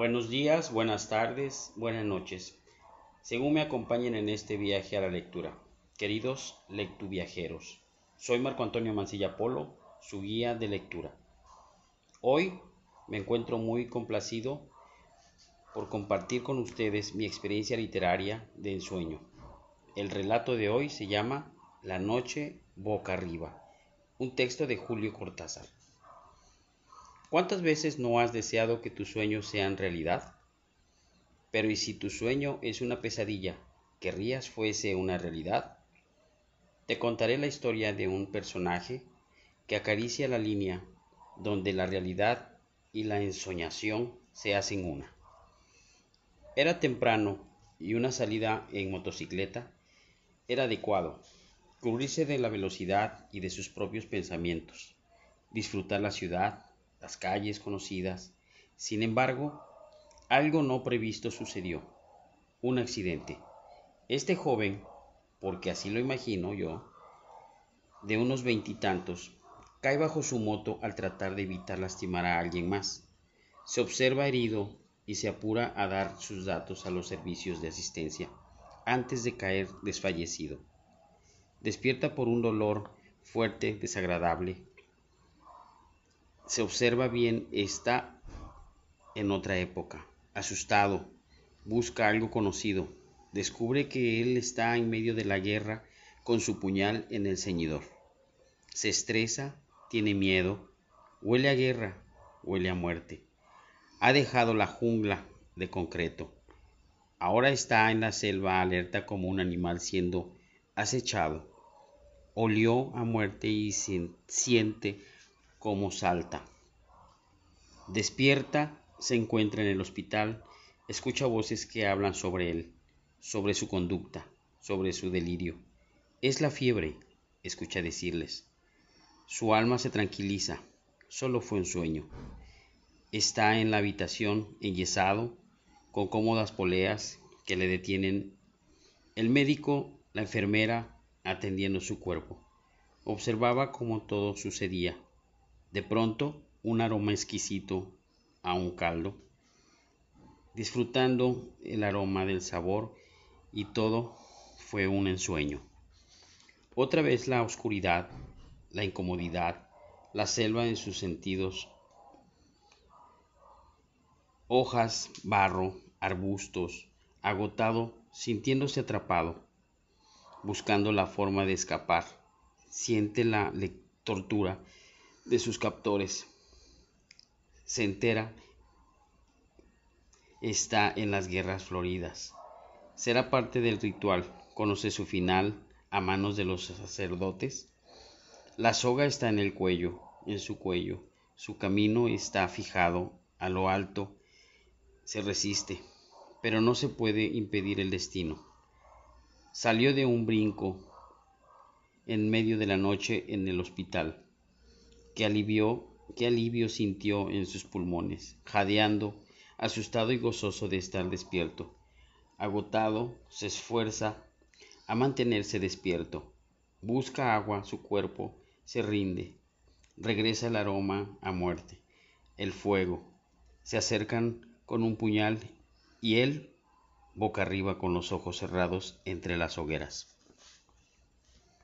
Buenos días, buenas tardes, buenas noches, según me acompañen en este viaje a la lectura. Queridos lectuviajeros, soy Marco Antonio Mancilla Polo, su guía de lectura. Hoy me encuentro muy complacido por compartir con ustedes mi experiencia literaria de ensueño. El relato de hoy se llama La noche boca arriba, un texto de Julio Cortázar. ¿Cuántas veces no has deseado que tus sueños sean realidad? Pero ¿y si tu sueño es una pesadilla, querrías fuese una realidad? Te contaré la historia de un personaje que acaricia la línea donde la realidad y la ensoñación se hacen una. Era temprano y una salida en motocicleta era adecuado, cubrirse de la velocidad y de sus propios pensamientos, disfrutar la ciudad, las calles conocidas. Sin embargo, algo no previsto sucedió. Un accidente. Este joven, porque así lo imagino yo, de unos veintitantos, cae bajo su moto al tratar de evitar lastimar a alguien más. Se observa herido y se apura a dar sus datos a los servicios de asistencia antes de caer desfallecido. Despierta por un dolor fuerte, desagradable, se observa bien, está en otra época, asustado, busca algo conocido, descubre que él está en medio de la guerra con su puñal en el ceñidor. Se estresa, tiene miedo, huele a guerra, huele a muerte. Ha dejado la jungla de concreto. Ahora está en la selva alerta como un animal siendo acechado. Olió a muerte y siente como salta. Despierta, se encuentra en el hospital, escucha voces que hablan sobre él, sobre su conducta, sobre su delirio. Es la fiebre, escucha decirles. Su alma se tranquiliza, solo fue un sueño. Está en la habitación, enyesado, con cómodas poleas que le detienen. El médico, la enfermera, atendiendo su cuerpo. Observaba cómo todo sucedía. De pronto, un aroma exquisito a un caldo, disfrutando el aroma del sabor y todo fue un ensueño. Otra vez la oscuridad, la incomodidad, la selva en sus sentidos, hojas, barro, arbustos, agotado, sintiéndose atrapado, buscando la forma de escapar, siente la tortura de sus captores. Se entera está en las guerras floridas. Será parte del ritual. Conoce su final a manos de los sacerdotes. La soga está en el cuello, en su cuello. Su camino está fijado a lo alto. Se resiste, pero no se puede impedir el destino. Salió de un brinco en medio de la noche en el hospital qué alivio, sintió en sus pulmones, jadeando, asustado y gozoso de estar despierto. Agotado, se esfuerza a mantenerse despierto. Busca agua, su cuerpo se rinde. Regresa el aroma a muerte, el fuego. Se acercan con un puñal y él boca arriba con los ojos cerrados entre las hogueras.